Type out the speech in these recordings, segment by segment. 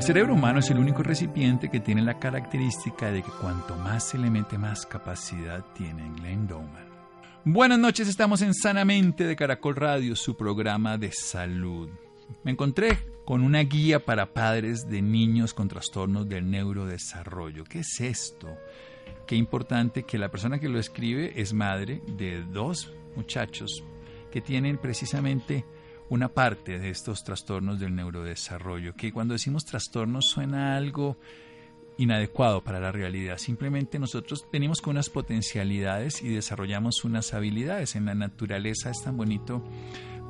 El cerebro humano es el único recipiente que tiene la característica de que cuanto más se le mete más capacidad tiene en Glenn Dowman. Buenas noches, estamos en Sanamente de Caracol Radio, su programa de salud. Me encontré con una guía para padres de niños con trastornos del neurodesarrollo. ¿Qué es esto? Qué importante que la persona que lo escribe es madre de dos muchachos que tienen precisamente una parte de estos trastornos del neurodesarrollo, que cuando decimos trastornos suena algo inadecuado para la realidad. Simplemente nosotros venimos con unas potencialidades y desarrollamos unas habilidades. En la naturaleza es tan bonito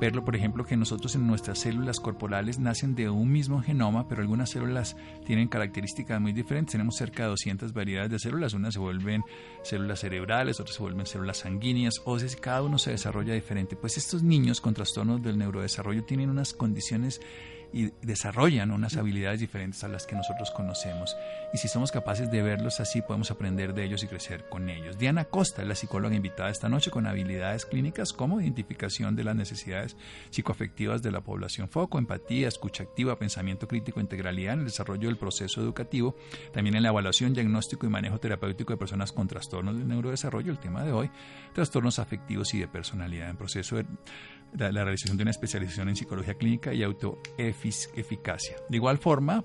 verlo, por ejemplo, que nosotros en nuestras células corporales nacen de un mismo genoma, pero algunas células tienen características muy diferentes. Tenemos cerca de 200 variedades de células, unas se vuelven células cerebrales, otras se vuelven células sanguíneas, o sea, cada uno se desarrolla diferente. Pues estos niños con trastornos del neurodesarrollo tienen unas condiciones y desarrollan unas habilidades diferentes a las que nosotros conocemos. Y si somos capaces de verlos así, podemos aprender de ellos y crecer con ellos. Diana Costa es la psicóloga invitada esta noche con habilidades clínicas como identificación de las necesidades psicoafectivas de la población foco, empatía, escucha activa, pensamiento crítico, integralidad en el desarrollo del proceso educativo, también en la evaluación, diagnóstico y manejo terapéutico de personas con trastornos del neurodesarrollo, el tema de hoy, trastornos afectivos y de personalidad en proceso de la, realización de una especialización en psicología clínica y autoeficacia. De igual forma,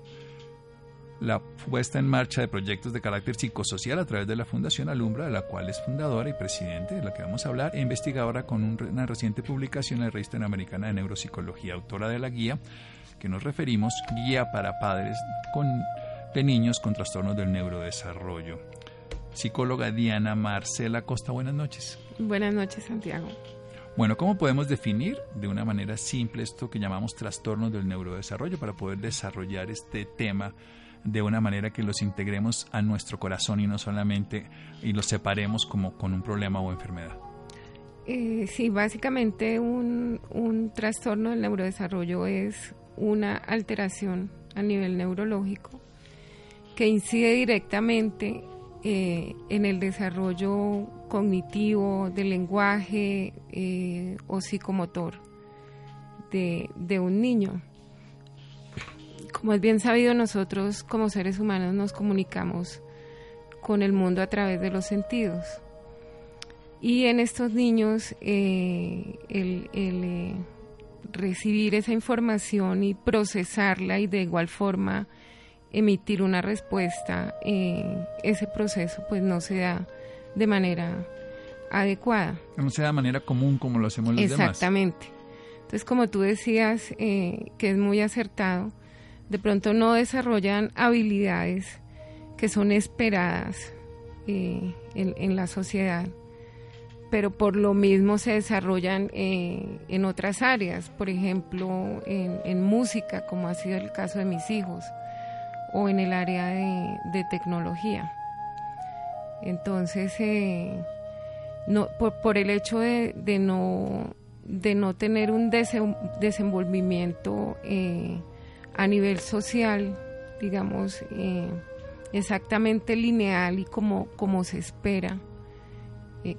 la puesta en marcha de proyectos de carácter psicosocial a través de la Fundación Alumbra, de la cual es fundadora y presidente, de la que vamos a hablar, e investigadora con una reciente publicación en la Revista Americana de Neuropsicología, autora de la guía que nos referimos, Guía para Padres con, de Niños con Trastornos del Neurodesarrollo. Psicóloga Diana Marcela Costa, buenas noches. Buenas noches, Santiago. Bueno, ¿cómo podemos definir de una manera simple esto que llamamos trastornos del neurodesarrollo para poder desarrollar este tema de una manera que los integremos a nuestro corazón y no solamente y los separemos como con un problema o enfermedad? Eh, sí, básicamente un, un trastorno del neurodesarrollo es una alteración a nivel neurológico que incide directamente eh, en el desarrollo cognitivo, del lenguaje eh, o psicomotor de, de un niño. Como es bien sabido, nosotros como seres humanos nos comunicamos con el mundo a través de los sentidos. Y en estos niños eh, el, el recibir esa información y procesarla y de igual forma emitir una respuesta, eh, ese proceso pues no se da de manera adecuada. No se da de manera común como lo hacemos los demás. Exactamente. Entonces, como tú decías, eh, que es muy acertado, de pronto no desarrollan habilidades que son esperadas eh, en, la sociedad, pero por lo mismo se desarrollan en otras áreas, por ejemplo, en, en música, como ha sido el caso de mis hijos o en el área de, tecnología. Entonces, eh, no, por, el hecho de, no, de no tener un desenvolvimiento eh, a nivel social, digamos, eh, exactamente lineal y como, como se espera,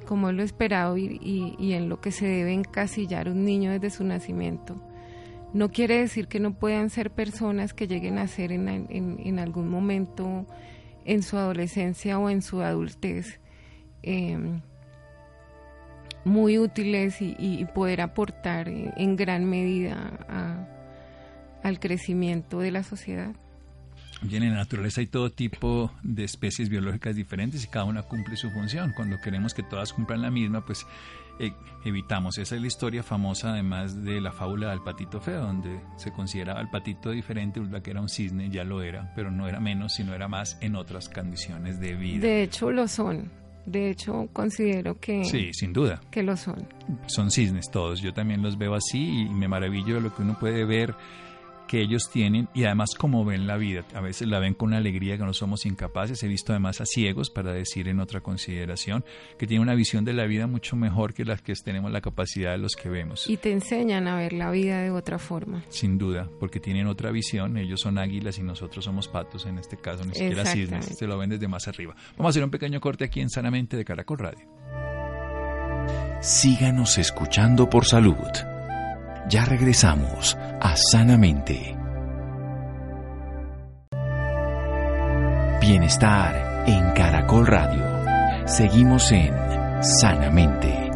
como es lo esperado y, y en lo que se debe encasillar un niño desde su nacimiento, no quiere decir que no puedan ser personas que lleguen a ser en, algún momento en su adolescencia o en su adultez em, muy útiles y, poder aportar en gran medida al crecimiento de la sociedad. Bien, en la naturaleza hay todo tipo de especies biológicas diferentes y cada una cumple su función. Cuando queremos que todas cumplan la misma, pues evitamos. Esa es la historia famosa, además de la fábula del patito feo, donde se consideraba el patito diferente, que era un cisne, ya lo era, pero no era menos, sino era más en otras condiciones de vida. De hecho, lo son. De hecho, considero que... Sí, sin duda. Que lo son. Son cisnes todos. Yo también los veo así y me maravillo de lo que uno puede ver que ellos tienen y además cómo ven la vida. A veces la ven con una alegría que no somos incapaces. He visto además a ciegos, para decir en otra consideración, que tienen una visión de la vida mucho mejor que las que tenemos la capacidad de los que vemos. Y te enseñan a ver la vida de otra forma. Sin duda, porque tienen otra visión. Ellos son águilas y nosotros somos patos, en este caso, ni siquiera cisnes. Se lo ven desde más arriba. Vamos a hacer un pequeño corte aquí en Sanamente de Caracol Radio. Síganos escuchando por salud. Ya regresamos a Sanamente. Bienestar en Caracol Radio. Seguimos en Sanamente.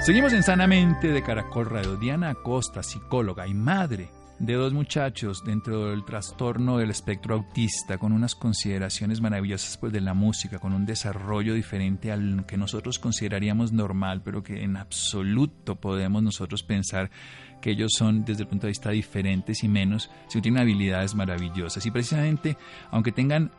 Seguimos en Sanamente de Caracol Radio. Diana Acosta, psicóloga y madre de dos muchachos dentro del trastorno del espectro autista, con unas consideraciones maravillosas pues, de la música, con un desarrollo diferente al que nosotros consideraríamos normal, pero que en absoluto podemos nosotros pensar que ellos son desde el punto de vista diferentes y menos, si tienen habilidades maravillosas. Y precisamente, aunque tengan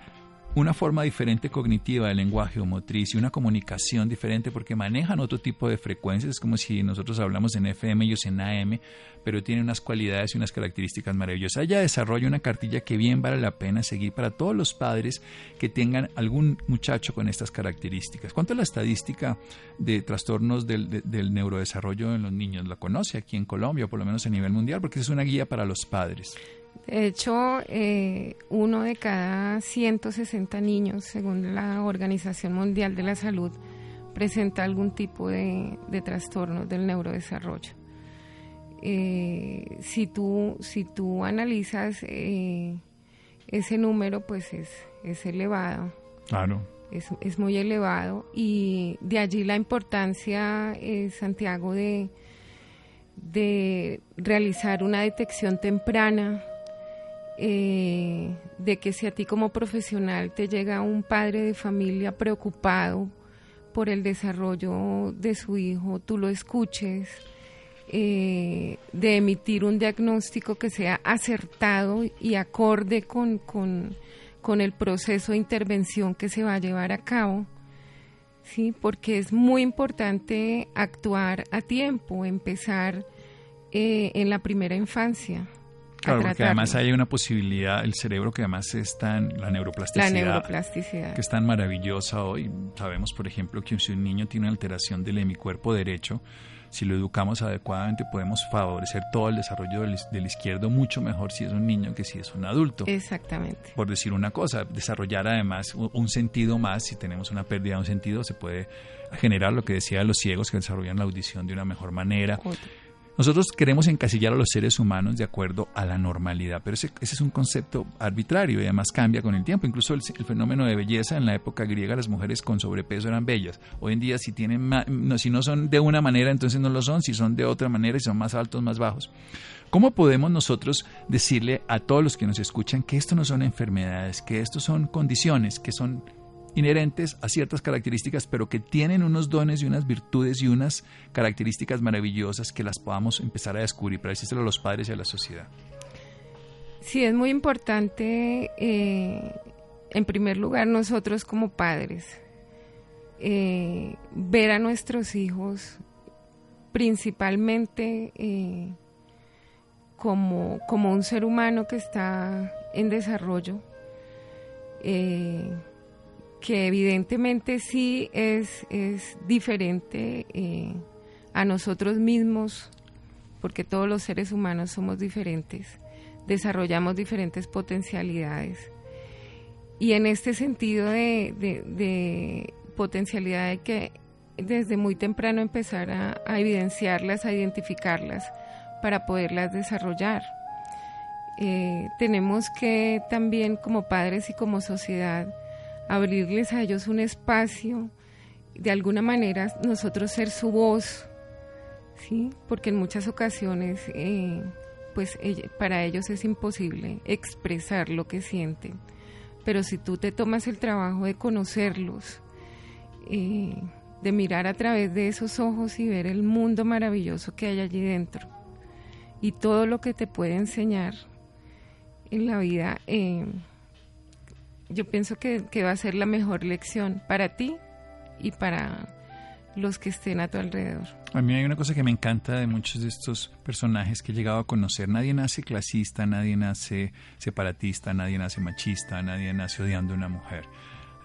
una forma diferente cognitiva del lenguaje o motriz y una comunicación diferente porque manejan otro tipo de frecuencias. Es como si nosotros hablamos en FM, ellos en AM, pero tienen unas cualidades y unas características maravillosas. Ella desarrolla una cartilla que bien vale la pena seguir para todos los padres que tengan algún muchacho con estas características. ¿Cuánto es la estadística de trastornos del, del neurodesarrollo en los niños? ¿La conoce aquí en Colombia, por lo menos a nivel mundial? Porque es una guía para los padres. De hecho, eh, uno de cada 160 niños, según la Organización Mundial de la Salud, presenta algún tipo de, trastorno del neurodesarrollo. Eh, si, tú, si tú analizas eh, ese número, pues es, es elevado. Claro. Es, es, muy elevado y de allí la importancia, Santiago, de, de realizar una detección temprana eh, de que si a ti como profesional te llega un padre de familia preocupado por el desarrollo de su hijo, tú lo escuches, eh, de emitir un diagnóstico que sea acertado y acorde con, con, el proceso de intervención que se va a llevar a cabo. ¿sí? porque es muy importante actuar a tiempo, empezar eh, en la primera infancia. Claro, porque además hay una posibilidad, el cerebro que además está en la neuroplasticidad, la neuroplasticidad. que es tan maravillosa hoy. Sabemos, por ejemplo, que si un niño tiene una alteración del hemicuerpo derecho, si lo educamos adecuadamente podemos favorecer todo el desarrollo del, izquierdo mucho mejor si es un niño que si es un adulto. Exactamente. Por decir una cosa, desarrollar además un sentido más, si tenemos una pérdida de un sentido, se puede generar lo que decía de los ciegos que desarrollan la audición de una mejor manera. Nosotros queremos encasillar a los seres humanos de acuerdo a la normalidad, pero ese, es un concepto arbitrario y además cambia con el tiempo. Incluso el, fenómeno de belleza en la época griega, las mujeres con sobrepeso eran bellas. Hoy en día, si, tienen no, si no son de una manera, entonces no lo son, si son de otra manera, y son más altos, más bajos. ¿Cómo podemos nosotros decirle a todos los que nos escuchan que esto no son enfermedades, que esto son condiciones, que son inherentes a ciertas características, pero que tienen unos dones y unas virtudes y unas características maravillosas que las podamos empezar a descubrir para decírselo a los padres y a la sociedad. Sí, es muy importante, eh, en primer lugar, nosotros como padres, eh, ver a nuestros hijos principalmente eh, como, como un ser humano que está en desarrollo que evidentemente sí es, es diferente eh, a nosotros mismos, porque todos los seres humanos somos diferentes, desarrollamos diferentes potencialidades. Y en este sentido de, de, potencialidad hay que desde muy temprano empezar a, evidenciarlas, a identificarlas para poderlas desarrollar. Eh, tenemos que también como padres y como sociedad abrirles a ellos un espacio, de alguna manera nosotros ser su voz, ¿sí? Porque en muchas ocasiones, eh, pues para ellos es imposible expresar lo que sienten. Pero si tú te tomas el trabajo de conocerlos, eh, de mirar a través de esos ojos y ver el mundo maravilloso que hay allí dentro y todo lo que te puede enseñar en la vida, eh, yo pienso que, va a ser la mejor lección para ti y para los que estén a tu alrededor. A mí hay una cosa que me encanta de muchos de estos personajes que he llegado a conocer. Nadie nace clasista, nadie nace separatista, nadie nace machista, nadie nace odiando a una mujer.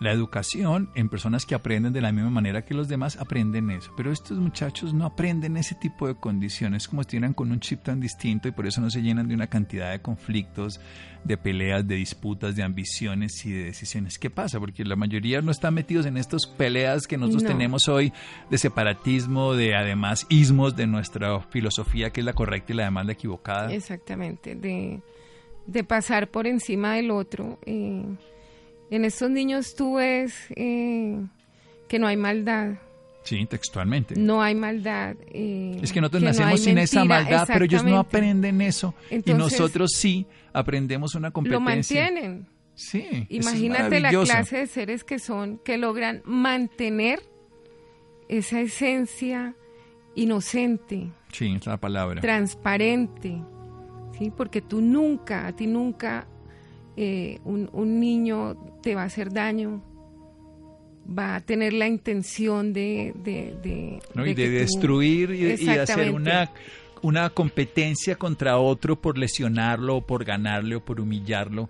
La educación en personas que aprenden de la misma manera que los demás aprenden eso. Pero estos muchachos no aprenden ese tipo de condiciones, como estuvieran con un chip tan distinto y por eso no se llenan de una cantidad de conflictos, de peleas, de disputas, de ambiciones y de decisiones. ¿Qué pasa? Porque la mayoría no están metidos en estas peleas que nosotros tenemos hoy de separatismo, de además ismos de nuestra filosofía, que es la correcta y la demás la equivocada. Exactamente, de, de pasar por encima del otro. Eh en estos niños tú ves eh, que no hay maldad. Sí, textualmente. No hay maldad. Eh, es que nosotros nacemos sin esa maldad, pero ellos no aprenden eso. y nosotros sí aprendemos una competencia. Lo mantienen. Sí. Imagínate la clase de seres que son, que logran mantener esa esencia inocente. Sí, es la palabra. Transparente. Sí, porque tú nunca, a ti nunca eh, un, niño te va a hacer daño, va a tener la intención de... De, de, destruir y, hacer una, una competencia contra otro por lesionarlo, o por ganarle o por humillarlo.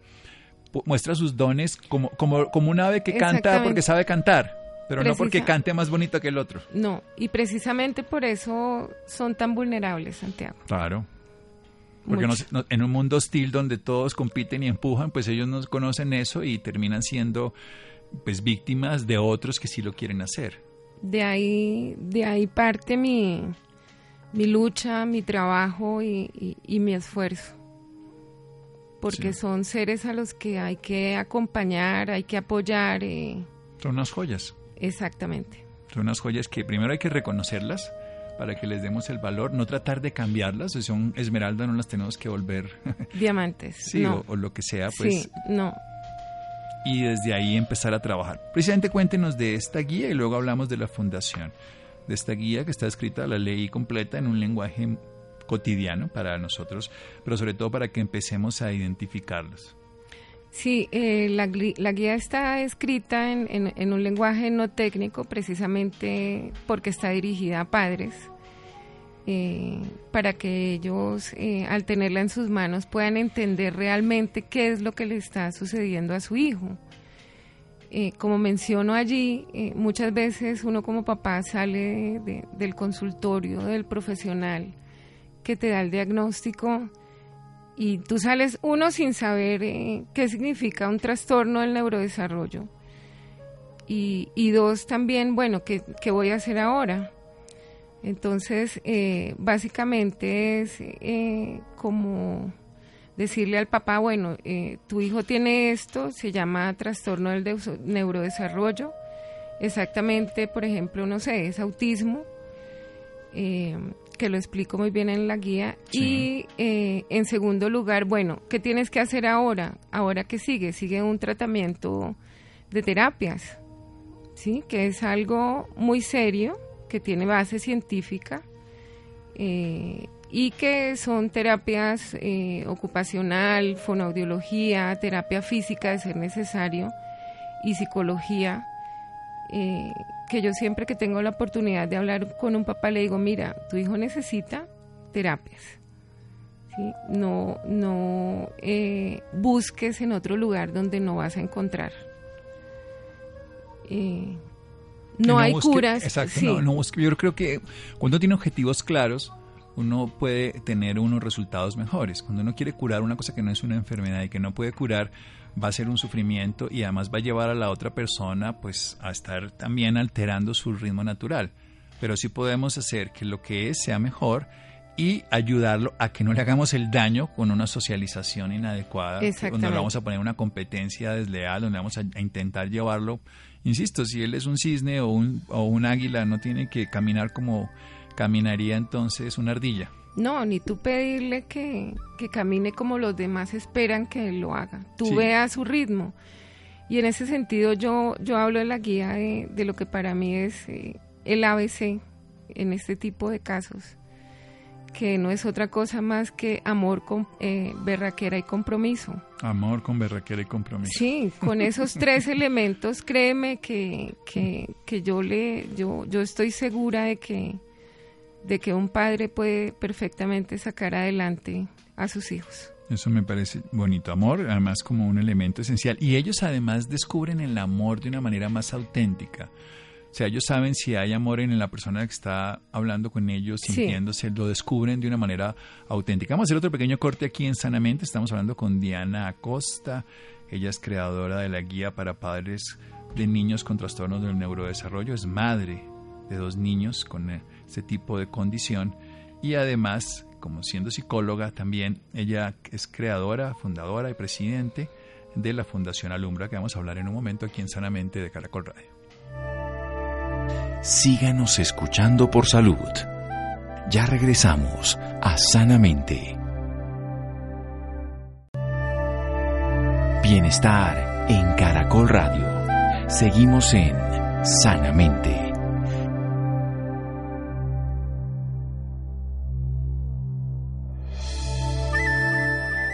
Muestra sus dones como, como, como un ave que canta porque sabe cantar. Pero no porque cante más bonito que el otro. No, y precisamente por eso son tan vulnerables, Santiago. Claro. Porque en un mundo hostil donde todos compiten y empujan, pues ellos no conocen eso y terminan siendo pues víctimas de otros que sí lo quieren hacer. De ahí, de ahí parte mi, mi lucha, mi trabajo y, mi esfuerzo. Porque son seres a los que hay que acompañar, hay que apoyar. Eh. Son unas joyas. Exactamente. Son unas joyas que primero hay que reconocerlas, para que les demos el valor, no tratar de cambiarlas, si son esmeralda no las tenemos que volver diamantes. sí, o, lo que sea, pues. Sí, no. Y desde ahí empezar a trabajar. Precisamente cuéntenos de esta guía y luego hablamos de la fundación. De esta guía que está escrita la ley completa en un lenguaje cotidiano para nosotros, pero sobre todo para que empecemos a identificarlos. Sí, eh, la, guía está escrita en, un lenguaje no técnico precisamente porque está dirigida a padres, eh, para que ellos eh, al tenerla en sus manos puedan entender realmente qué es lo que le está sucediendo a su hijo. como menciono allí, muchas veces uno como papá sale del consultorio del profesional que te da el diagnóstico y tú sales uno sin saber eh, qué significa un trastorno del neurodesarrollo. Y, y dos también, bueno, ¿qué, voy a hacer ahora? Entonces, eh, básicamente es eh, como decirle al papá, bueno, tu hijo tiene esto, se llama trastorno del neurodesarrollo, exactamente, por ejemplo, no sé, es autismo que lo explico muy bien en la guía. Y eh, en segundo lugar, bueno, ¿qué tienes que hacer ahora? Ahora que sigue, sigue un tratamiento de terapias, ¿sí? Que es algo muy serio, que tiene base científica eh, y que son terapias eh, ocupacional, fonoaudiología, terapia física de ser necesario y psicología eh, que yo siempre que tengo la oportunidad de hablar con un papá le digo, mira, tu hijo necesita terapias. No, no eh, busques en otro lugar donde no vas a encontrar. Eh, no, hay curas. Exacto, yo creo que cuando tiene objetivos claros, uno puede tener unos resultados mejores. Cuando uno quiere curar una cosa que no es una enfermedad y que no puede curar, va a ser un sufrimiento y además va a llevar a la otra persona pues a estar también alterando su ritmo natural. Pero sí podemos hacer que lo que es sea mejor y ayudarlo a que no le hagamos el daño con una socialización inadecuada, cuando le vamos a poner una competencia desleal, donde vamos a, intentar llevarlo. Insisto, si él es un cisne o un, o un águila, no tiene que caminar como caminaría entonces una ardilla. No, ni tú pedirle que, camine como los demás esperan que lo haga. Tú ve a su ritmo. Y en ese sentido yo, yo hablo de la guía de, lo que para mí es eh, el ABC en este tipo de casos, que no es otra cosa más que amor con eh, berraquera y compromiso. Amor con berraquera y compromiso. Sí, con esos tres elementos, créeme que, que, que, yo le, yo, yo estoy segura de que, de que un padre puede perfectamente sacar adelante a sus hijos. Eso me parece bonito. Amor, además como un elemento esencial. Y ellos además descubren el amor de una manera más auténtica. O sea, ellos saben si hay amor en la persona que está hablando con ellos, sintiéndose, lo descubren de una manera auténtica. Vamos a hacer otro pequeño corte aquí en Sanamente. Estamos hablando con Diana Acosta. Ella es creadora de la guía para padres de niños con trastornos del neurodesarrollo. Es madre de dos niños con este tipo de condición. Y además, como siendo psicóloga también, ella es creadora, fundadora y presidente de la Fundación Alumbra, que vamos a hablar en un momento aquí en Sanamente de Caracol Radio. Síganos escuchando por salud. Ya regresamos a Sanamente. Bienestar en Caracol Radio. Seguimos en Sanamente.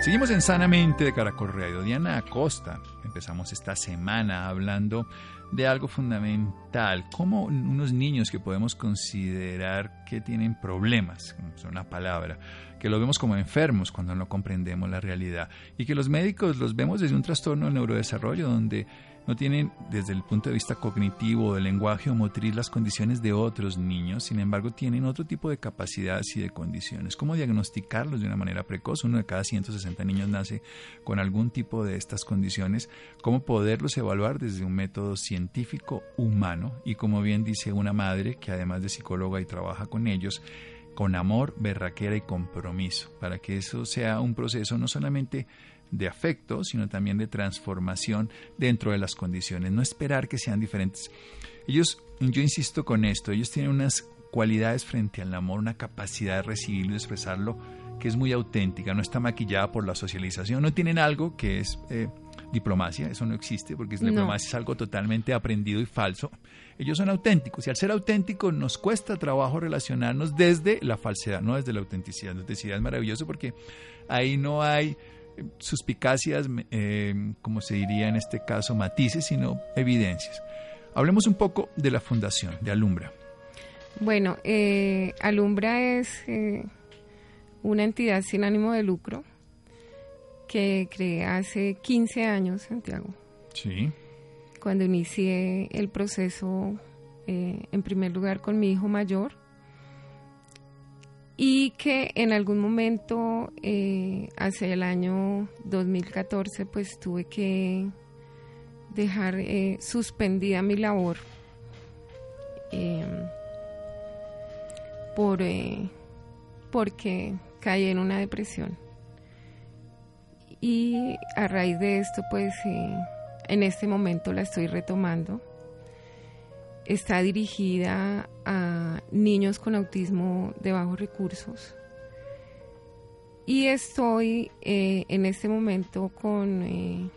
Seguimos en Sanamente de Caracol Radio. Diana Acosta, empezamos esta semana hablando de algo fundamental, como unos niños que podemos considerar que tienen problemas, es una palabra, que los vemos como enfermos cuando no comprendemos la realidad y que los médicos los vemos desde un trastorno del neurodesarrollo donde no tienen desde el punto de vista cognitivo, del lenguaje o motriz las condiciones de otros niños, sin embargo tienen otro tipo de capacidades y de condiciones. ¿Cómo diagnosticarlos de una manera precoz? Uno de cada 160 niños nace con algún tipo de estas condiciones. ¿Cómo poderlos evaluar desde un método científico humano? Y como bien dice una madre que además de psicóloga y trabaja con ellos, con amor, berraquera y compromiso, para que eso sea un proceso no solamente de afecto, sino también de transformación dentro de las condiciones, no esperar que sean diferentes. Ellos, yo insisto con esto, ellos tienen unas cualidades frente al amor, una capacidad de recibirlo y expresarlo que es muy auténtica, no está maquillada por la socialización, no tienen algo que es eh, diplomacia, eso no existe porque la diplomacia es algo totalmente aprendido y falso. Ellos son auténticos y al ser auténticos nos cuesta trabajo relacionarnos desde la falsedad, no desde la autenticidad. La autenticidad es maravilloso porque ahí no hay suspicacias, eh, como se diría en este caso, matices, sino evidencias. Hablemos un poco de la fundación, de Alumbra. Bueno, eh, Alumbra es eh, una entidad sin ánimo de lucro que creé hace 15 años, Santiago. Sí. Cuando inicié el proceso, en primer lugar con mi hijo mayor, y que en algún momento, eh, hacia el año 2014, pues tuve que dejar eh, suspendida mi labor em, por, eh, porque caí en una depresión. Y a raíz de esto, pues en este momento la estoy retomando está dirigida a niños con autismo de bajos recursos. Y estoy eh, en este momento con, eh,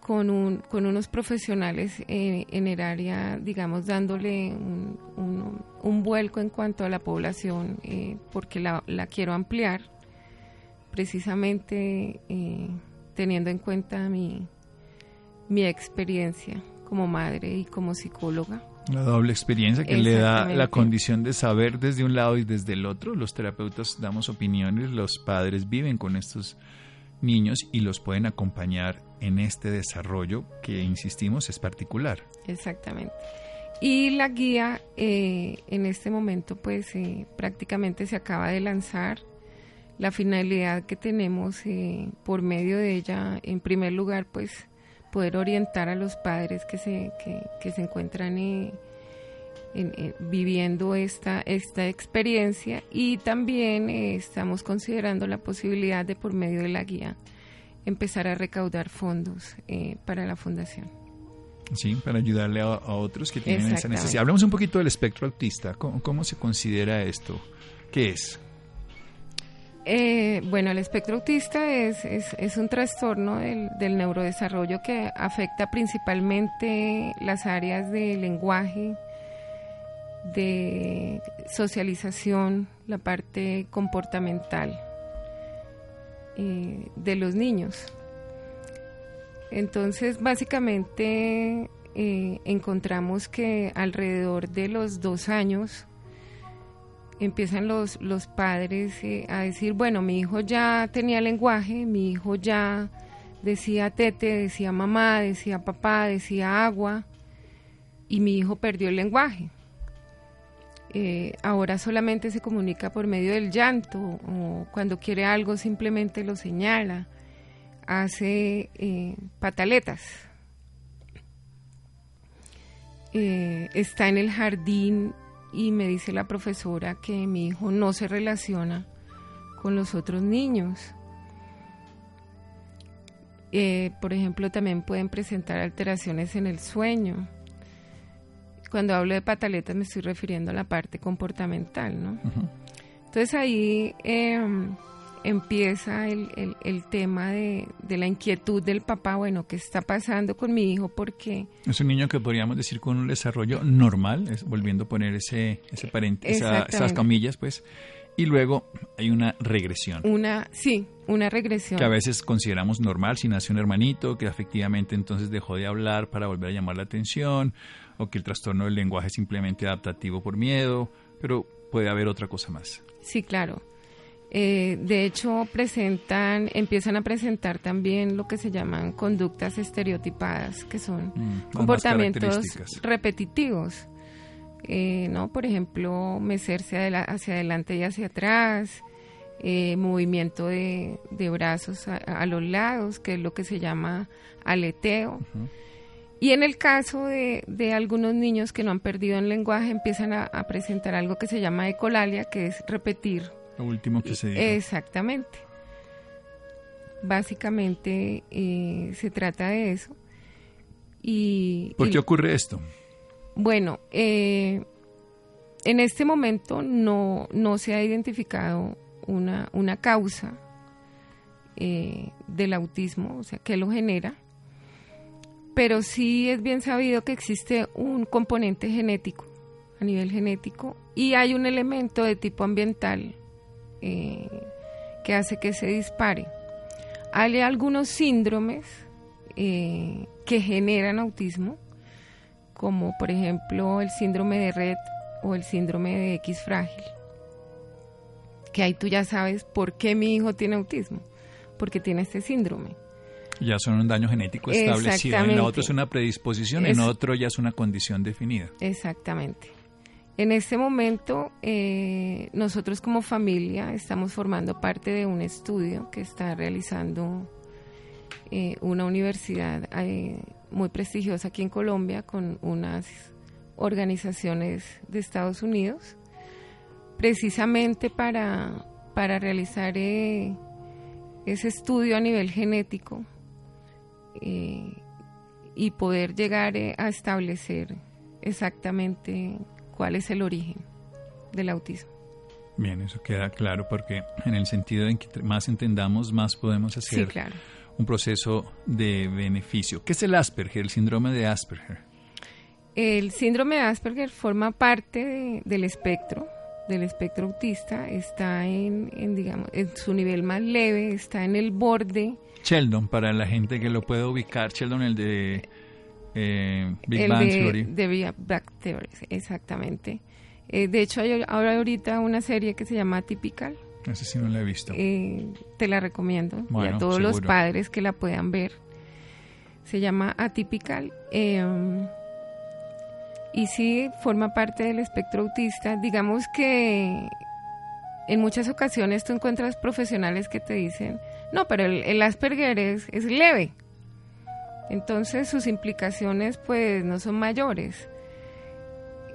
con, un, con, unos profesionales eh, en el área, digamos, dándole un, vuelco en cuanto a la población, porque la, la, quiero ampliar, precisamente teniendo en cuenta mi, mi experiencia como madre y como psicóloga. La doble experiencia que le da la condición de saber desde un lado y desde el otro. Los terapeutas damos opiniones, los padres viven con estos niños y los pueden acompañar en este desarrollo que, insistimos, es particular. Exactamente. Y la guía eh, en este momento pues eh, prácticamente se acaba de lanzar. La finalidad que tenemos eh, por medio de ella, en primer lugar, pues poder orientar a los padres que se, que, se encuentran eh, eh, viviendo esta, esta experiencia y también eh, estamos considerando la posibilidad de por medio de la guía empezar a recaudar fondos para la fundación. Sí, para ayudarle a, otros que tienen esa necesidad. Hablemos un poquito del espectro autista. cómo se considera esto? ¿Qué es? Eh, bueno, el espectro autista es, es, un trastorno del, del, neurodesarrollo que afecta principalmente las áreas de lenguaje, de socialización, la parte comportamental eh, de los niños. Entonces, básicamente eh, encontramos que alrededor de los dos años empiezan los, los padres eh, a decir, bueno, mi hijo ya tenía lenguaje, mi hijo ya decía tete, decía mamá, decía papá, decía agua, y mi hijo perdió el lenguaje. Eh, ahora solamente se comunica por medio del llanto o cuando quiere algo simplemente lo señala, hace eh, pataletas. está en el jardín y me dice la profesora que mi hijo no se relaciona con los otros niños. Eh, por ejemplo, también pueden presentar alteraciones en el sueño. Cuando hablo de pataletas me estoy refiriendo a la parte comportamental, ¿no? Entonces ahí em, empieza el, el, tema de, de, la inquietud del papá, bueno, ¿qué está pasando con mi hijo? Porque... Es un niño que podríamos decir con un desarrollo normal, es, volviendo a poner ese, ese esas comillas, pues, y luego hay una regresión. Una, sí, una regresión. Que a veces consideramos normal, si nace un hermanito, que efectivamente entonces dejó de hablar para volver a llamar la atención, o que el trastorno del lenguaje es simplemente adaptativo por miedo, pero puede haber otra cosa más. Sí, claro. Eh, de hecho, presentan, empiezan a presentar también lo que se llaman conductas estereotipadas, que son mm, comportamientos repetitivos. Eh, ¿no? Por ejemplo, mecerse hacia adelante y hacia atrás, eh, movimiento de, brazos a, los lados, que es lo que se llama aleteo. Y en el caso de, algunos niños que no han perdido el lenguaje, empiezan a, a presentar algo que se llama ecolalia, que es repetir lo último que se dijo. Exactamente. Básicamente eh, se trata de eso. Y, ¿Por qué ocurre esto? Bueno, eh, en este momento no, no se ha identificado una, una causa eh, del autismo, o sea, que lo genera, pero sí es bien sabido que existe un componente genético, a nivel genético, y hay un elemento de tipo ambiental eh, que hace que se dispare. Hay algunos síndromes eh, que generan autismo, como por ejemplo el síndrome de Red o el síndrome de X frágil. Que ahí tú ya sabes por qué mi hijo tiene autismo, porque tiene este síndrome. Ya son un daño genético establecido. En otro es una predisposición, en otro ya es una condición definida. Exactamente. En este momento, eh, nosotros como familia estamos formando parte de un estudio que está realizando eh, una universidad eh, muy prestigiosa aquí en Colombia con unas organizaciones de Estados Unidos, precisamente para, para realizar ese estudio a nivel genético y poder llegar a establecer exactamente cuál es el origen del autismo. Bien, eso queda claro porque en el sentido en que más entendamos, más podemos hacer un proceso de beneficio. ¿Qué es el Asperger, el síndrome de Asperger? El síndrome de Asperger forma parte del espectro, del espectro autista, está en, digamos, en su nivel más leve, está en el borde. Sheldon, para la gente que lo puede ubicar, Sheldon, el de eh, Big Bang Theory. De Big Bang Theory, exactamente. Eh, de hecho, hay ahora ahorita una serie que se llama Typical. Esa sí no la he visto. Eh, te la recomiendo y a todos los padres que la puedan ver. Se llama Atypical. Eh, y sí forma parte del espectro autista. Digamos que en muchas ocasiones tú encuentras profesionales que te dicen, no, pero el, el Asperger es, es leve. Entonces sus implicaciones pues no son mayores.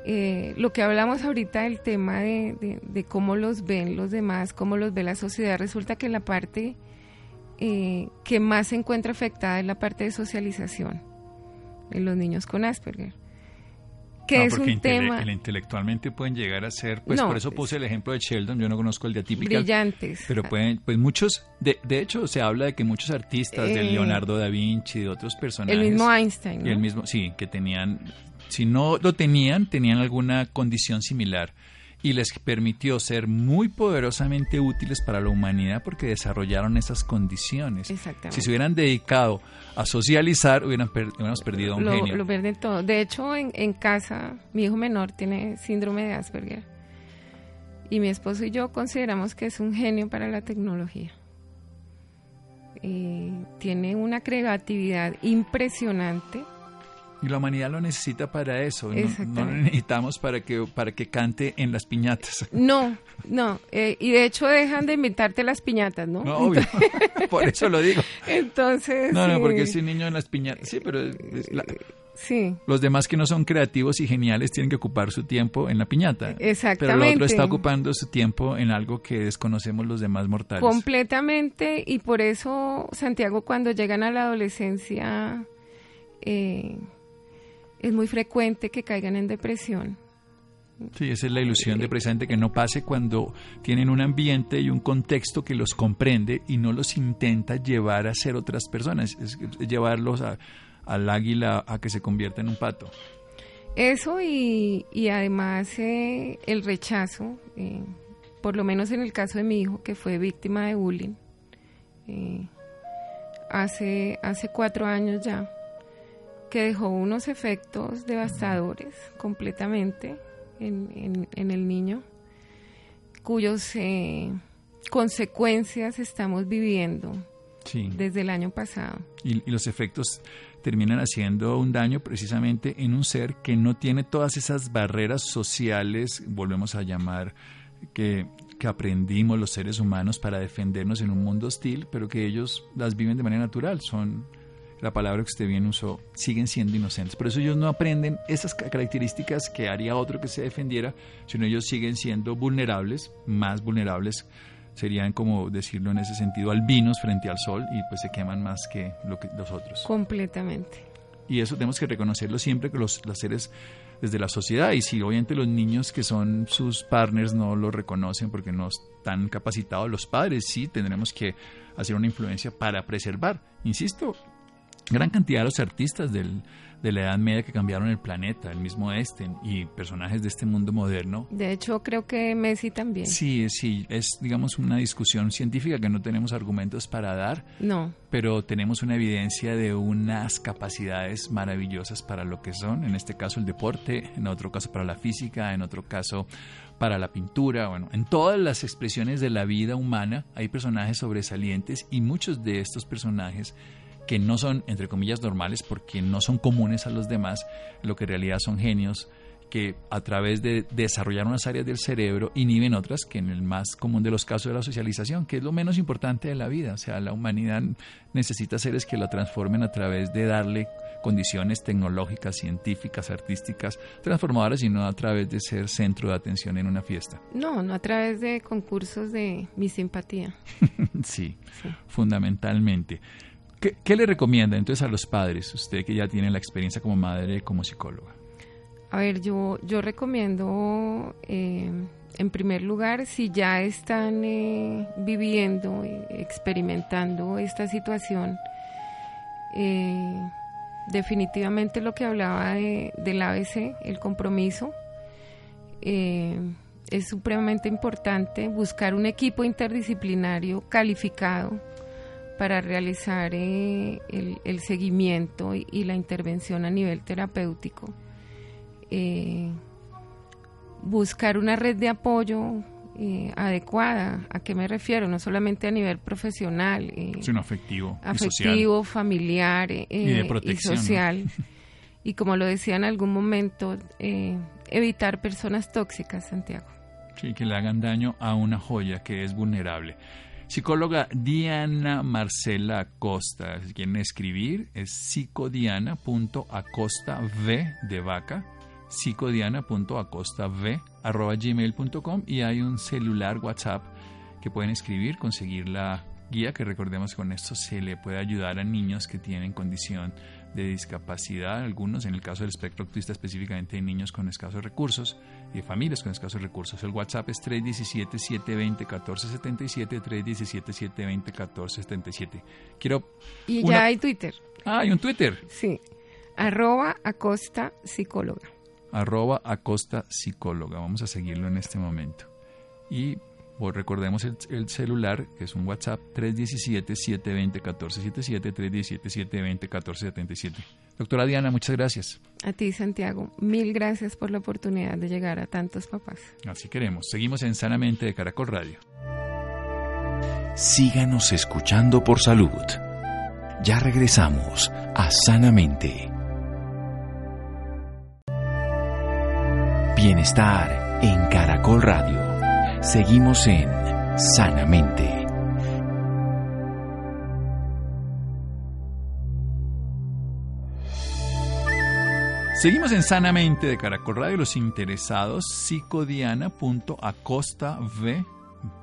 Eh, lo que hablamos ahorita del tema de, cómo los ven los demás, cómo los ve la sociedad, resulta que la parte eh, que más se encuentra afectada es la parte de socialización en los niños con Asperger que es un tema... intelectualmente pueden llegar a ser, pues por eso puse el ejemplo de Sheldon, yo no conozco el de Atypical. Brillantes. Pero pueden, pues muchos, de, de hecho se habla de que muchos artistas, de eh, Leonardo da Vinci, de otros personajes... El mismo Einstein, Y el mismo, sí, que tenían Si no lo tenían, tenían alguna condición similar y les permitió ser muy poderosamente útiles para la humanidad porque desarrollaron esas condiciones. Si se hubieran dedicado a socializar, hubieran hubiéramos perdido a un lo, genio. Lo pierden todo. De hecho, en, en casa, mi hijo menor tiene síndrome de Asperger y mi esposo y yo consideramos que es un genio para la tecnología. Eh, tiene una creatividad impresionante y la humanidad lo necesita para eso. No, lo necesitamos para que, para que cante en las piñatas. No, no. Eh, y de hecho dejan de inventarte las piñatas, ¿no? no obvio. Por eso lo digo. Entonces. No, no, porque ese niño en las piñatas. Sí, pero. sí. Los demás que no son creativos y geniales tienen que ocupar su tiempo en la piñata. Exactamente. Pero el otro está ocupando su tiempo en algo que desconocemos los demás mortales. Completamente. Y por eso, Santiago, cuando llegan a la adolescencia. Eh, es muy frecuente que caigan en depresión. Sí, esa es la ilusión de precisamente que no pase cuando tienen un ambiente y un contexto que los comprende y no los intenta llevar a ser otras personas, es, llevarlos al águila a que se convierta en un pato. Eso y, además eh, el rechazo, eh, por lo menos en el caso de mi hijo que fue víctima de bullying, eh, hace, hace cuatro años ya, que dejó unos efectos devastadores completamente en, el niño, cuyos eh, consecuencias estamos viviendo desde el año pasado. Y, los efectos terminan haciendo un daño precisamente en un ser que no tiene todas esas barreras sociales, volvemos a llamar, que, que aprendimos los seres humanos para defendernos en un mundo hostil, pero que ellos las viven de manera natural, son la palabra que usted bien usó, siguen siendo inocentes. Por eso ellos no aprenden esas características que haría otro que se defendiera, sino ellos siguen siendo vulnerables, más vulnerables, serían como decirlo en ese sentido, albinos frente al sol y pues se queman más que, lo que los otros. Completamente. Y eso tenemos que reconocerlo siempre que los, los seres desde la sociedad y si obviamente los niños que son sus partners no lo reconocen porque no están capacitados, los padres sí tendremos que hacer una influencia para preservar. Insisto, gran cantidad de los artistas del, de la Edad Media que cambiaron el planeta, el mismo Einstein y personajes de este mundo moderno. De hecho, creo que Messi también. Sí, sí, es digamos una discusión científica que no tenemos argumentos para dar. No. Pero tenemos una evidencia de unas capacidades maravillosas para lo que son, en este caso el deporte, en otro caso para la física, en otro caso para la pintura, bueno, en todas las expresiones de la vida humana hay personajes sobresalientes y muchos de estos personajes que no son, entre comillas, normales porque no son comunes a los demás, lo que en realidad son genios que a través de desarrollar unas áreas del cerebro inhiben otras, que en el más común de los casos de la socialización, que es lo menos importante de la vida. O sea, la humanidad necesita seres que la transformen a través de darle condiciones tecnológicas, científicas, artísticas, transformadoras y no a través de ser centro de atención en una fiesta. No, no a través de concursos de mi simpatía. sí, fundamentalmente. ¿Qué, le recomienda entonces a los padres, usted que ya tiene la experiencia como madre, como psicóloga? A ver, yo, yo recomiendo, eh, en primer lugar, si ya están eh, viviendo, eh, experimentando esta situación, definitivamente lo que hablaba del ABC, el compromiso, es supremamente importante buscar un equipo interdisciplinario calificado para realizar eh, el, seguimiento y, la intervención a nivel terapéutico. Eh, buscar una red de apoyo eh, adecuada. ¿A qué me refiero? No solamente a nivel profesional, sino afectivo, afectivo, familiar y, social. y como lo decía en algún momento, evitar personas tóxicas, Santiago. Sí, que le hagan daño a una joya que es vulnerable. Psicóloga Diana Marcela Acosta. Si quieren escribir, es psicodiana.acostav de vaca, psicodiana.acostav arroba gmail.com y hay un celular WhatsApp que pueden escribir, conseguir la guía que recordemos con esto se le puede ayudar a niños que tienen condición de discapacidad, algunos en el caso del espectro autista específicamente niños con escasos recursos y familias con escasos recursos. El WhatsApp es 317-720-1477, 317-720-1477. Quiero... Y ya hay Twitter. Ah, hay un Twitter. Sí. Arroba Acosta Psicóloga. Arroba Acosta Psicóloga. Vamos a seguirlo en este momento. Y pues, recordemos el, celular, que es un WhatsApp 317-720-1477, 317-720-1477. Doctora Diana, muchas gracias. A ti, Santiago. Mil gracias por la oportunidad de llegar a tantos papás. Así queremos. Seguimos en Sanamente de Caracol Radio. Síganos escuchando por salud. Ya regresamos a Sanamente. Bienestar en Caracol Radio. Seguimos en Sanamente. Seguimos en Sanamente de Caracol Radio. Los interesados, psicodiana.acostav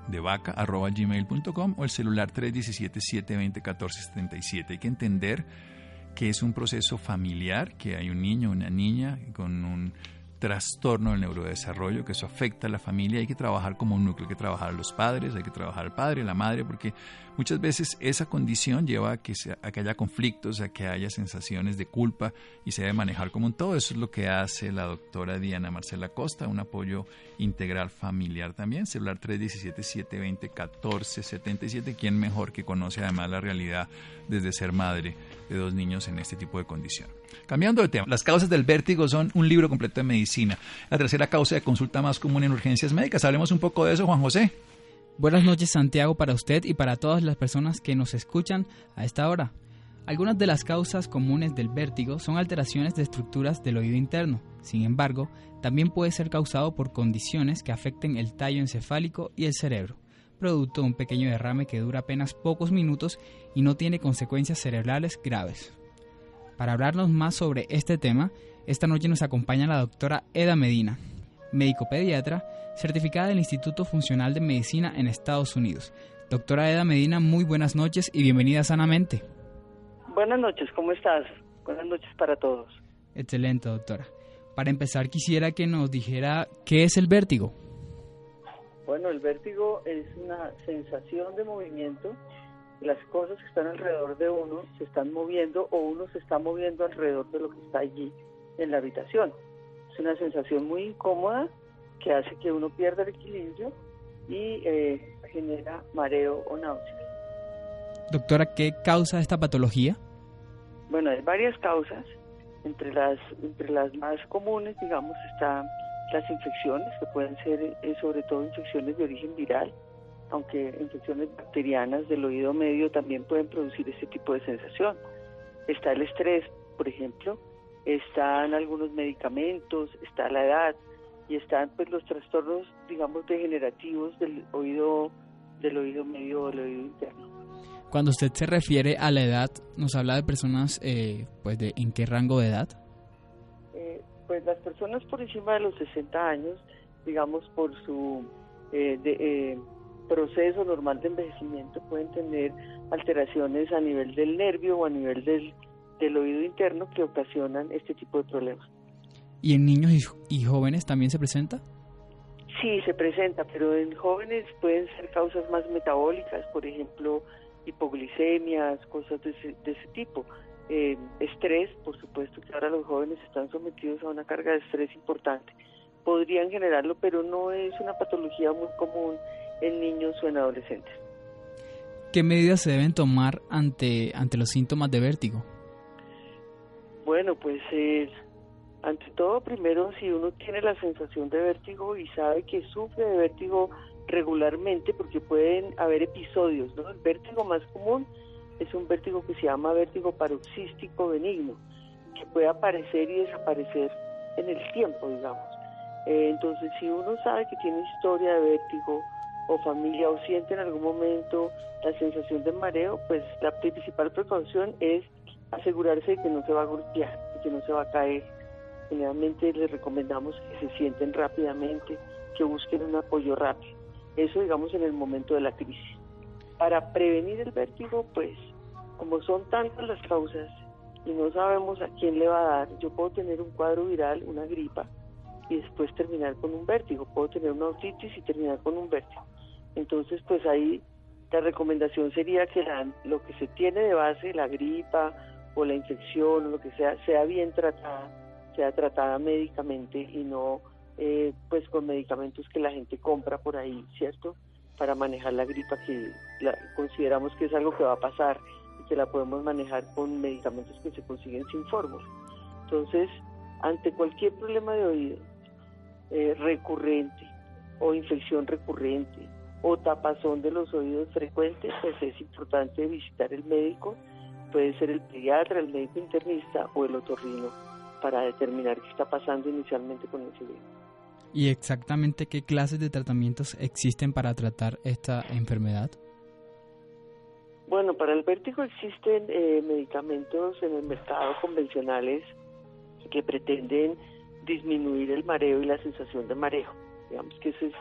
de vaca arroba gmail.com o el celular 317-720-1477. Hay que entender que es un proceso familiar, que hay un niño, una niña con un trastorno del neurodesarrollo, que eso afecta a la familia, hay que trabajar como un núcleo, hay que trabajar a los padres, hay que trabajar al padre, la madre, porque muchas veces esa condición lleva a que, a que haya conflictos, a que haya sensaciones de culpa y se debe manejar como un todo. Eso es lo que hace la doctora Diana Marcela Costa, un apoyo integral familiar también, celular 317-720-1477, ¿quién mejor que conoce además la realidad desde ser madre de dos niños en este tipo de condición? Cambiando de tema, las causas del vértigo son un libro completo de medicina. La tercera causa de consulta más común en urgencias médicas. Hablemos un poco de eso, Juan José. Buenas noches, Santiago, para usted y para todas las personas que nos escuchan a esta hora. Algunas de las causas comunes del vértigo son alteraciones de estructuras del oído interno. Sin embargo, también puede ser causado por condiciones que afecten el tallo encefálico y el cerebro, producto de un pequeño derrame que dura apenas pocos minutos y no tiene consecuencias cerebrales graves. Para hablarnos más sobre este tema, esta noche nos acompaña la doctora Eda Medina, médico pediatra, certificada del Instituto Funcional de Medicina en Estados Unidos. Doctora Eda Medina, muy buenas noches y bienvenida Sanamente. Buenas noches, ¿cómo estás? Buenas noches para todos. Excelente, doctora. Para empezar, quisiera que nos dijera qué es el vértigo. Bueno, el vértigo es una sensación de movimiento las cosas que están alrededor de uno se están moviendo o uno se está moviendo alrededor de lo que está allí en la habitación. Es una sensación muy incómoda que hace que uno pierda el equilibrio y eh, genera mareo o náusea. Doctora, ¿qué causa esta patología? Bueno, hay varias causas. Entre las, entre las más comunes, digamos, están las infecciones, que pueden ser eh, sobre todo infecciones de origen viral, aunque infecciones bacterianas del oído medio también pueden producir este tipo de sensación. Está el estrés, por ejemplo, están algunos medicamentos, está la edad y están pues los trastornos, digamos, degenerativos del oído del oído medio o del oído interno. Cuando usted se refiere a la edad, ¿nos habla de personas, eh, pues, de en qué rango de edad? Eh, pues las personas por encima de los 60 años, digamos, por su eh, de, proceso normal de envejecimiento pueden tener alteraciones a nivel del nervio o a nivel del, del oído interno que ocasionan este tipo de problemas. ¿Y en niños y, jóvenes también se presenta? Sí, se presenta, pero en jóvenes pueden ser causas más metabólicas, por ejemplo, hipoglicemias, cosas de ese, de ese tipo. Eh, estrés, por supuesto que ahora los jóvenes están sometidos a una carga de estrés importante. Podrían generarlo, pero no es una patología muy común en niños o en adolescentes. ¿Qué medidas se deben tomar ante, ante los síntomas de vértigo? Bueno, pues eh, ante todo, primero, si uno tiene la sensación de vértigo y sabe que sufre de vértigo regularmente, porque pueden haber episodios, ¿no? El vértigo más común es un vértigo que se llama vértigo paroxístico benigno, que puede aparecer y desaparecer en el tiempo, digamos. Eh, entonces, si uno sabe que tiene historia de vértigo, o familia o siente en algún momento la sensación de mareo, pues la principal precaución es asegurarse de que no se va a golpear y que no se va a caer. Generalmente les recomendamos que se sienten rápidamente, que busquen un apoyo rápido. Eso digamos en el momento de la crisis. Para prevenir el vértigo, pues como son tantas las causas y no sabemos a quién le va a dar, yo puedo tener un cuadro viral, una gripa, y después terminar con un vértigo. Puedo tener una otitis y terminar con un vértigo. Entonces, pues ahí la recomendación sería que lo que se tiene de base, la gripa o la infección o lo que sea sea bien tratada, sea tratada médicamente y no eh, pues con medicamentos que la gente compra por ahí, ¿cierto? Para manejar la gripa que consideramos que es algo que va a pasar y que la podemos manejar con medicamentos que se consiguen sin fórmula. Entonces, ante cualquier problema de oído eh, recurrente o infección recurrente o tapazón de los oídos frecuentes, pues es importante visitar el médico, puede ser el pediatra, el médico internista o el otorrino para determinar qué está pasando inicialmente con ese oído. ¿Y exactamente qué clases de tratamientos existen para tratar esta enfermedad? Bueno, para el vértigo existen eh, medicamentos en el mercado convencionales que pretenden disminuir el mareo y la sensación de mareo. Digamos que eso es,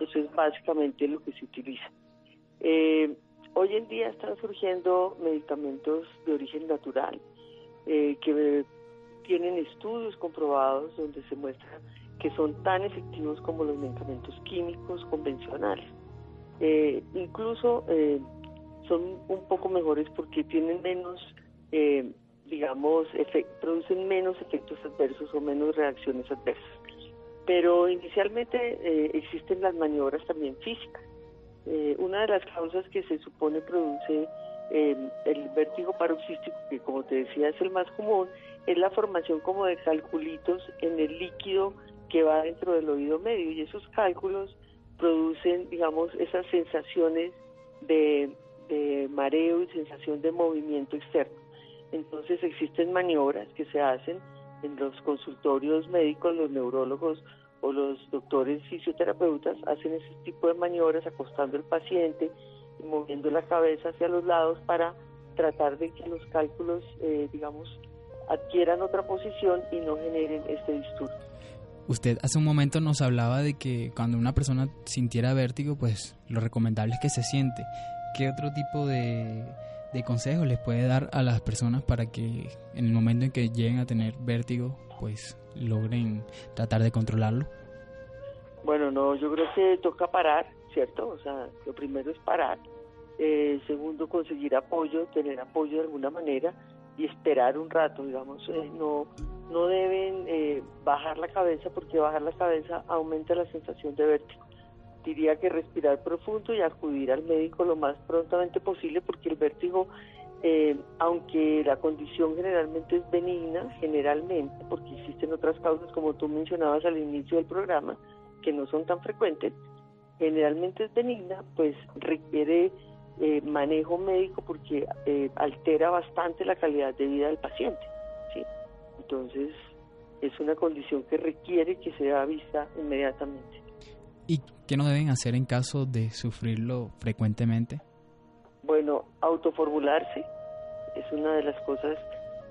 eso es básicamente lo que se utiliza. Eh, hoy en día están surgiendo medicamentos de origen natural eh, que tienen estudios comprobados donde se muestra que son tan efectivos como los medicamentos químicos convencionales. Eh, incluso son un poco mejores porque tienen menos digamos, producen menos efectos adversos o menos reacciones adversas. Pero inicialmente eh, existen las maniobras también físicas. Eh, una de las causas que se supone produce em, el vértigo paroxístico, que como te decía es el más común, es la formación como de calculitos en el líquido que va dentro del oído medio y esos cálculos producen, digamos, esas sensaciones de mareo y sensación de movimiento externo. Entonces existen maniobras que se hacen en los consultorios médicos, los neurólogos o los doctores fisioterapeutas hacen ese tipo de maniobras acostando al paciente y moviendo la cabeza hacia los lados para tratar de que los cálculos, eh, digamos, adquieran otra posición y no generen este disturbio. Usted hace un momento nos hablaba de que cuando una persona sintiera vértigo, pues lo recomendable es que se siente. ¿Qué otro tipo de de consejos les puede dar a las personas para que en el momento en que lleguen a tener vértigo, pues logren tratar de controlarlo? Bueno, no, yo creo que toca parar, ¿cierto? O sea, lo primero es parar. Eh, segundo, conseguir apoyo, tener apoyo de alguna manera y esperar un rato, digamos, eh, no, no deben eh, bajar la cabeza porque bajar la cabeza aumenta la sensación de vértigo diría que respirar profundo y acudir al médico lo más prontamente posible porque el vértigo, eh, aunque la condición generalmente es benigna, generalmente, porque existen otras causas como tú mencionabas al inicio del programa, que no son tan frecuentes, generalmente es benigna, pues requiere eh, manejo médico porque eh, altera bastante la calidad de vida del paciente. ¿sí? Entonces, es una condición que requiere que sea vista inmediatamente. ¿Y qué no deben hacer en caso de sufrirlo frecuentemente? Bueno, autoformularse es una de las cosas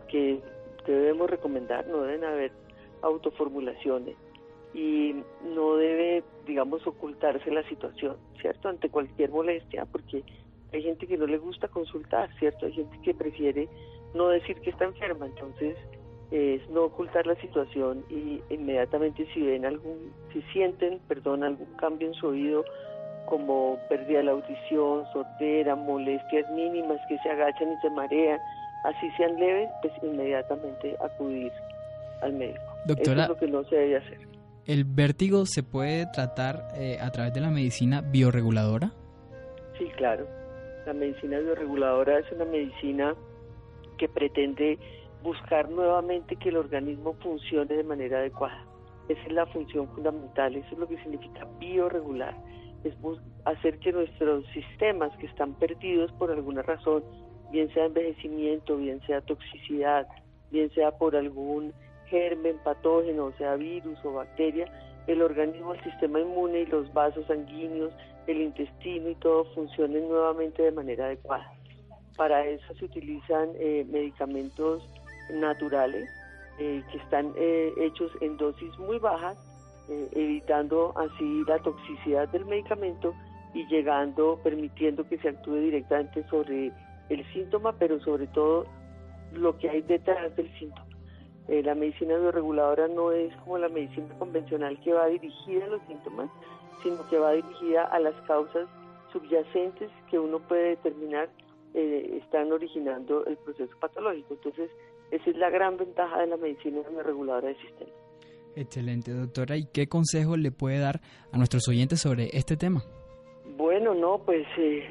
que debemos recomendar, no deben haber autoformulaciones y no debe, digamos, ocultarse la situación, ¿cierto? Ante cualquier molestia, porque hay gente que no le gusta consultar, ¿cierto? Hay gente que prefiere no decir que está enferma, entonces es no ocultar la situación y inmediatamente si ven algún, si sienten, perdón, algún cambio en su oído, como pérdida de la audición, sordera, molestias mínimas que se agachan y se marean, así sean leves, pues inmediatamente acudir al médico. Doctora, Eso es lo que no se debe hacer. ¿El vértigo se puede tratar eh, a través de la medicina bioreguladora? Sí, claro. La medicina bioreguladora es una medicina que pretende buscar nuevamente que el organismo funcione de manera adecuada. Esa es la función fundamental, eso es lo que significa bioregular, es hacer que nuestros sistemas que están perdidos por alguna razón, bien sea envejecimiento, bien sea toxicidad, bien sea por algún germen patógeno, o sea virus o bacteria, el organismo, el sistema inmune y los vasos sanguíneos, el intestino y todo funcionen nuevamente de manera adecuada. Para eso se utilizan eh, medicamentos naturales eh, que están eh, hechos en dosis muy bajas, eh, evitando así la toxicidad del medicamento y llegando, permitiendo que se actúe directamente sobre el síntoma, pero sobre todo lo que hay detrás del síntoma. la medicina bioreguladora no es como la medicina convencional que va dirigida a los síntomas, sino que va dirigida a las causas subyacentes que uno puede determinar eh, están originando el proceso patológico. Entonces, esa es la gran ventaja de la medicina reguladora del sistema. Excelente, doctora. ¿Y qué consejo le puede dar a nuestros oyentes sobre este tema? Bueno, no, pues eh,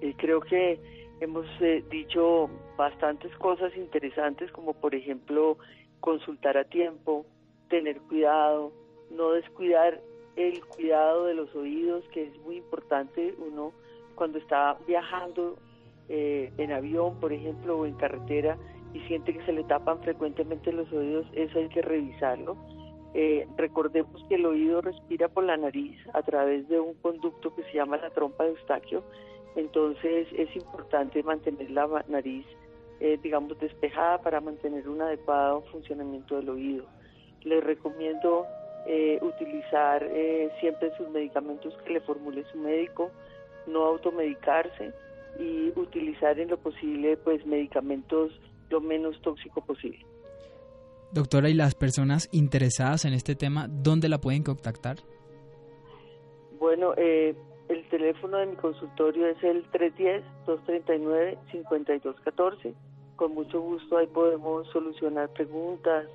eh, creo que hemos eh, dicho bastantes cosas interesantes, como por ejemplo consultar a tiempo, tener cuidado, no descuidar el cuidado de los oídos, que es muy importante. Uno cuando está viajando en avión, por ejemplo, o en carretera y siente que se le tapan frecuentemente los oídos, eso hay que revisarlo eh, recordemos que el oído respira por la nariz a través de un conducto que se llama la trompa de Eustaquio, entonces es importante mantener la nariz, eh, digamos, despejada para mantener un adecuado funcionamiento del oído. Les recomiendo eh, utilizar siempre sus medicamentos que le formule su médico, no automedicarse y utilizar en lo posible pues medicamentos lo menos tóxico posible. Doctora, ¿y las personas interesadas en este tema, dónde la pueden contactar? Bueno, eh, el teléfono de mi consultorio es el 310-239-5214. Con mucho gusto ahí podemos solucionar preguntas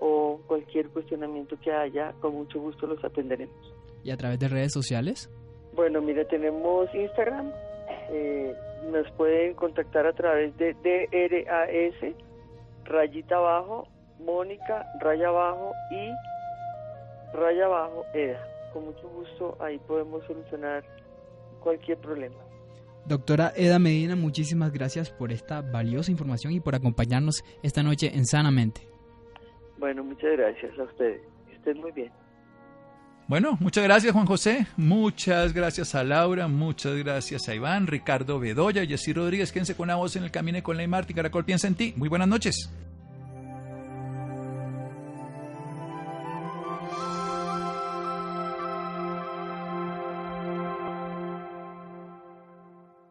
o cualquier cuestionamiento que haya. Con mucho gusto los atenderemos. ¿Y a través de redes sociales? Bueno, mira, tenemos Instagram. Eh, nos pueden contactar a través de DRAS, rayita abajo, Mónica, raya abajo y raya abajo EDA. Con mucho gusto ahí podemos solucionar cualquier problema. Doctora Eda Medina, muchísimas gracias por esta valiosa información y por acompañarnos esta noche en Sanamente. Bueno, muchas gracias a ustedes. Estén muy bien. Bueno, muchas gracias Juan José, muchas gracias a Laura, muchas gracias a Iván, Ricardo Bedoya, Jessy Rodríguez, quédense con la voz en el camino con la Marti, Caracol piensa en ti. Muy buenas noches.